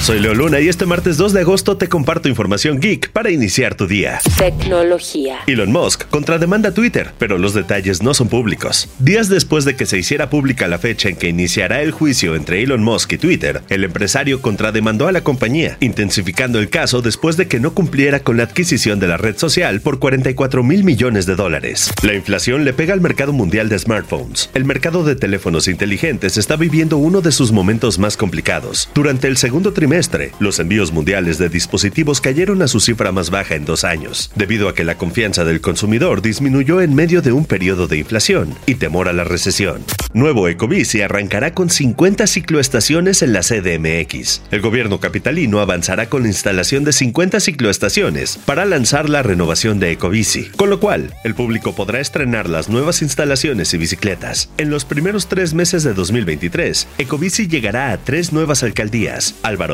Soy Leo Luna y este martes 2 de agosto te comparto información geek para iniciar tu día. Tecnología. Elon Musk contrademanda Twitter, pero los detalles no son públicos. Días después de que se hiciera pública la fecha en que iniciará el juicio entre Elon Musk y Twitter, el empresario contrademandó a la compañía, intensificando el caso después de que no cumpliera con la adquisición de la red social por 44 mil millones de dólares. La inflación le pega al mercado mundial de smartphones. El mercado de teléfonos inteligentes está viviendo uno de sus momentos más complicados. Durante el segundo trimestre, los envíos mundiales de dispositivos cayeron a su cifra más baja en dos años, debido a que la confianza del consumidor disminuyó en medio de un periodo de inflación y temor a la recesión. Nuevo Ecobici arrancará con 50 cicloestaciones en la CDMX. El gobierno capitalino avanzará con la instalación de 50 cicloestaciones para lanzar la renovación de Ecobici, con lo cual el público podrá estrenar las nuevas instalaciones y bicicletas. En los primeros tres meses de 2023, Ecobici llegará a tres nuevas alcaldías, Álvaro